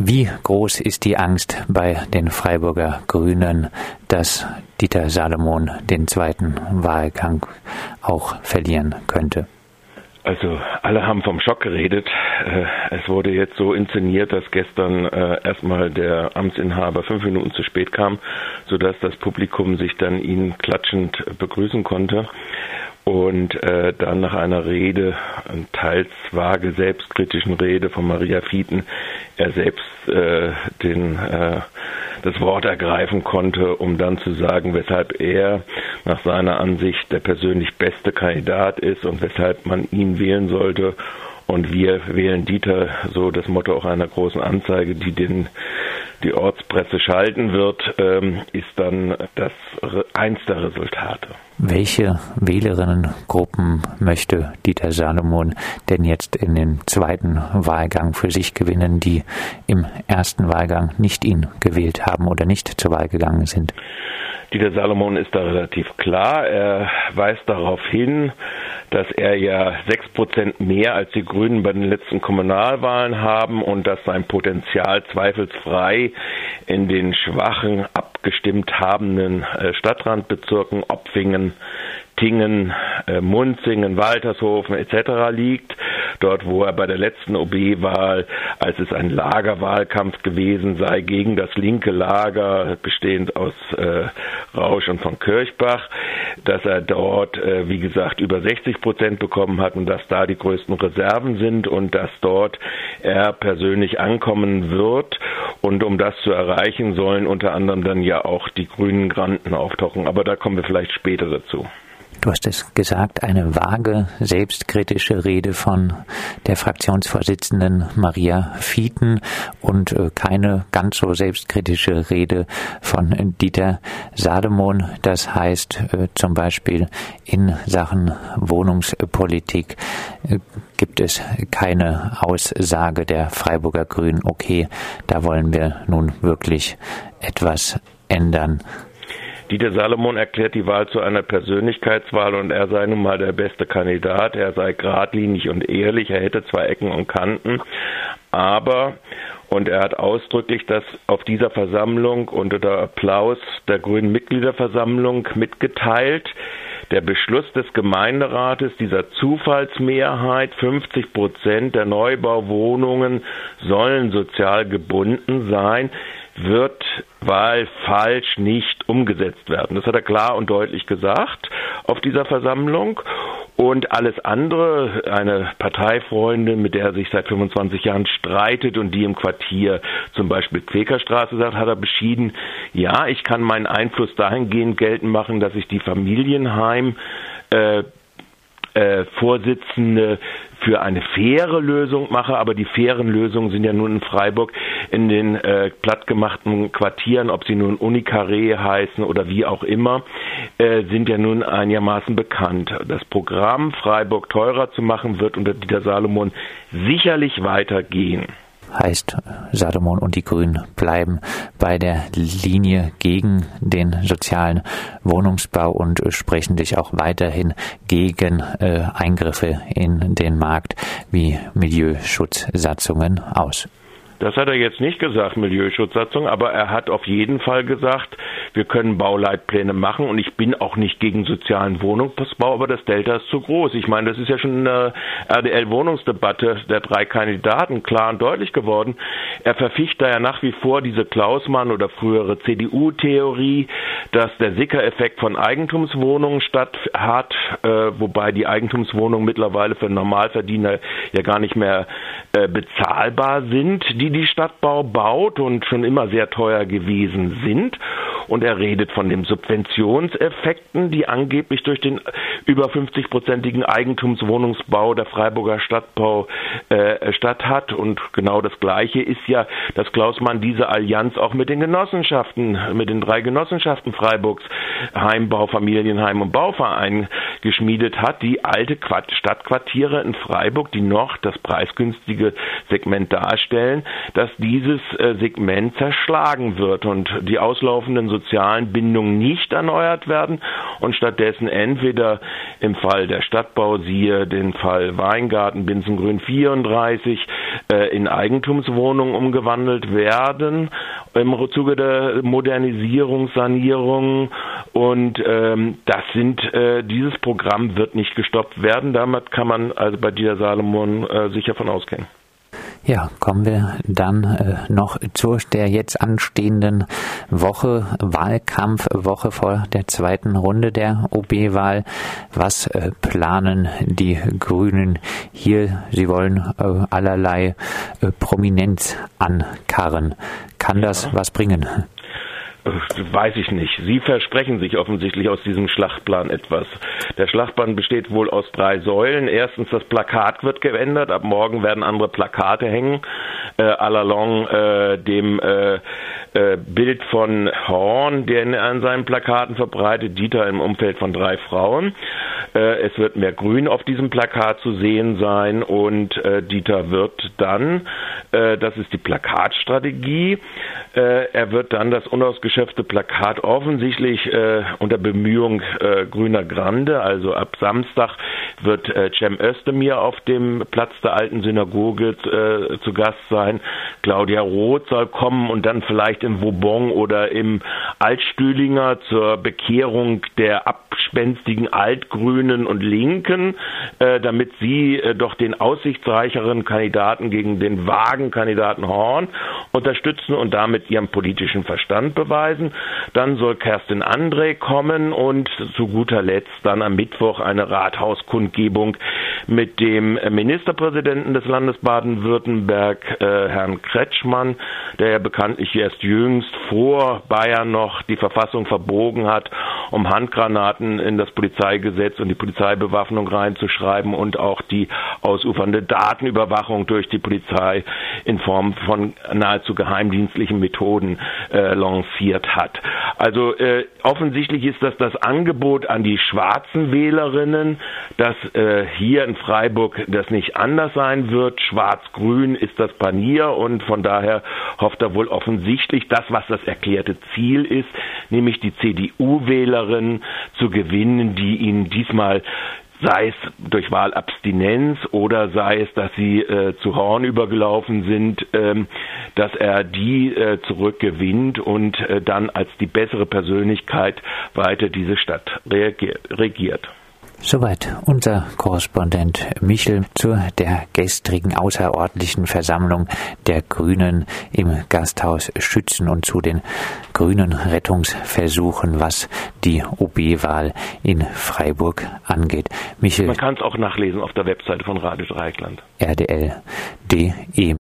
Wie groß ist die Angst bei den Freiburger Grünen, dass Dieter Salomon den zweiten Wahlgang auch verlieren könnte? Also alle haben vom Schock geredet. Äh, es wurde jetzt so inszeniert, dass gestern äh, erstmal der Amtsinhaber fünf Minuten zu spät kam, sodass das Publikum sich dann ihn klatschend begrüßen konnte und äh, dann nach einer Rede, teils vage selbstkritischen Rede von Maria Fieten, er selbst äh, den, äh, das Wort ergreifen konnte, um dann zu sagen, weshalb er nach seiner Ansicht der persönlich beste Kandidat ist und weshalb man ihn wählen sollte. Und wir wählen Dieter, so das Motto auch einer großen Anzeige, die den die Ortspresse schalten wird, ähm, ist dann das eins der Resultate. Welche Wählerinnengruppen möchte Dieter Salomon denn jetzt in den zweiten Wahlgang für sich gewinnen, die im ersten Wahlgang nicht ihn gewählt haben oder nicht zur Wahl gegangen sind? Dieter Salomon ist da relativ klar. Er weist darauf hin, dass er ja sechs Prozent mehr als die Grünen bei den letzten Kommunalwahlen haben und dass sein Potenzial zweifelsfrei in den schwachen, abgestimmt habenden äh, Stadtrandbezirken Opfingen, Tingen, äh, Munzingen, Waltershofen etc. liegt. Dort, wo er bei der letzten OB-Wahl, als es ein Lagerwahlkampf gewesen sei, gegen das linke Lager, bestehend aus äh, Rausch und von Kirchbach, dass er dort, äh, wie gesagt, über 60 Prozent bekommen hat und dass da die größten Reserven sind und dass dort er persönlich ankommen wird. Und um das zu erreichen, sollen unter anderem dann ja auch die grünen Granten auftauchen. Aber da kommen wir vielleicht später dazu du hast es gesagt, eine vage, selbstkritische Rede von der Fraktionsvorsitzenden Maria Fieten und äh, keine ganz so selbstkritische Rede von Dieter Sademon. Das heißt äh, zum Beispiel in Sachen Wohnungspolitik äh, gibt es keine Aussage der Freiburger Grünen, okay, da wollen wir nun wirklich etwas ändern. Dieter Salomon erklärt die Wahl zu einer Persönlichkeitswahl und er sei nun mal der beste Kandidat. Er sei geradlinig und ehrlich. Er hätte zwei Ecken und Kanten. Aber, und er hat ausdrücklich das auf dieser Versammlung unter der Applaus der grünen Mitgliederversammlung mitgeteilt, der Beschluss des Gemeinderates dieser Zufallsmehrheit, 50 Prozent der Neubauwohnungen sollen sozial gebunden sein, wird, weil falsch nicht umgesetzt werden. Das hat er klar und deutlich gesagt auf dieser Versammlung. Und alles andere, eine Parteifreundin, mit der er sich seit 25 Jahren streitet und die im Quartier zum Beispiel Quäkerstraße sagt, hat er beschieden, ja, ich kann meinen Einfluss dahingehend geltend machen, dass ich die Familienheim äh, äh, Vorsitzende für eine faire Lösung mache, aber die fairen Lösungen sind ja nun in Freiburg in den äh, plattgemachten Quartieren, ob sie nun Unikaré heißen oder wie auch immer, äh, sind ja nun einigermaßen bekannt. Das Programm Freiburg teurer zu machen wird unter Dieter Salomon sicherlich weitergehen heißt Salomon und die Grünen bleiben bei der Linie gegen den sozialen Wohnungsbau und sprechen sich auch weiterhin gegen äh, Eingriffe in den Markt wie Milieuschutzsatzungen aus. Das hat er jetzt nicht gesagt, Milieuschutzsatzung, aber er hat auf jeden Fall gesagt, wir können Bauleitpläne machen und ich bin auch nicht gegen sozialen Wohnungsbau, aber das Delta ist zu groß. Ich meine, das ist ja schon eine RDL-Wohnungsdebatte der drei Kandidaten klar und deutlich geworden. Er verficht da ja nach wie vor diese Klausmann oder frühere CDU-Theorie, dass der Sicker-Effekt von Eigentumswohnungen statt hat, äh, wobei die Eigentumswohnungen mittlerweile für Normalverdiener ja gar nicht mehr äh, bezahlbar sind. Die die die Stadtbau baut und schon immer sehr teuer gewesen sind. Und er redet von den Subventionseffekten, die angeblich durch den über 50-prozentigen Eigentumswohnungsbau der Freiburger Stadtbau äh, statt hat. Und genau das Gleiche ist ja, dass Klaus Mann diese Allianz auch mit den Genossenschaften, mit den drei Genossenschaften Freiburgs, Heimbau, Familienheim und Bauverein geschmiedet hat, die alte Stadtquartiere in Freiburg, die noch das preisgünstige Segment darstellen, dass dieses äh, Segment zerschlagen wird und die auslaufenden sozialen Bindungen nicht erneuert werden und stattdessen entweder im Fall der Stadtbau, siehe den Fall Weingarten, Binzengrün 34, äh, in Eigentumswohnungen umgewandelt werden im Zuge der Modernisierung, Sanierung und ähm, das sind äh, dieses Programm wird nicht gestoppt werden. Damit kann man also bei Dieter Salomon äh, sicher von ausgehen. Ja, kommen wir dann äh, noch zu der jetzt anstehenden Woche, Wahlkampfwoche vor der zweiten Runde der OB-Wahl. Was äh, planen die Grünen hier? Sie wollen äh, allerlei äh, Prominenz ankarren. Kann das ja. was bringen? Weiß ich nicht. Sie versprechen sich offensichtlich aus diesem Schlachtplan etwas. Der Schlachtplan besteht wohl aus drei Säulen. Erstens, das Plakat wird geändert. Ab morgen werden andere Plakate hängen. Äh, allalong äh, dem äh, äh, Bild von Horn, der in, an seinen Plakaten verbreitet, Dieter im Umfeld von drei Frauen. Äh, es wird mehr Grün auf diesem Plakat zu sehen sein und äh, Dieter wird dann, äh, das ist die Plakatstrategie, er wird dann das unausgeschöpfte Plakat offensichtlich unter Bemühung grüner Grande, also ab Samstag wird Cem Özdemir auf dem Platz der alten Synagoge zu Gast sein. Claudia Roth soll kommen und dann vielleicht im Vauban oder im Altstühlinger zur Bekehrung der abspenstigen Altgrünen und Linken, äh, damit sie äh, doch den aussichtsreicheren Kandidaten gegen den vagen Kandidaten Horn unterstützen und damit ihren politischen Verstand beweisen. Dann soll Kerstin André kommen und zu guter Letzt dann am Mittwoch eine Rathauskundgebung mit dem Ministerpräsidenten des Landes Baden-Württemberg, äh, Herrn Kretschmann, der ja bekanntlich erst jüngst vor Bayern noch die Verfassung verbogen hat, um Handgranaten in das Polizeigesetz und die Polizeibewaffnung reinzuschreiben und auch die ausufernde Datenüberwachung durch die Polizei in Form von nahezu geheimdienstlichen Methoden äh, lanciert hat. Also äh, offensichtlich ist das das Angebot an die schwarzen Wählerinnen, dass äh, hier in Freiburg das nicht anders sein wird. Schwarz-Grün ist das Panier und von daher hofft er wohl offensichtlich das, was das erklärte Ziel ist, nämlich die CDU-Wählerin zu gewinnen, die ihn diesmal sei es durch Wahlabstinenz oder sei es, dass sie äh, zu Horn übergelaufen sind, ähm, dass er die äh, zurückgewinnt und äh, dann als die bessere Persönlichkeit weiter diese Stadt regiert. Soweit unser Korrespondent Michel zu der gestrigen außerordentlichen Versammlung der Grünen im Gasthaus Schützen und zu den grünen Rettungsversuchen, was die OB-Wahl in Freiburg angeht. Michel. Man kann es auch nachlesen auf der Webseite von Radio Dreieckland. RDL.de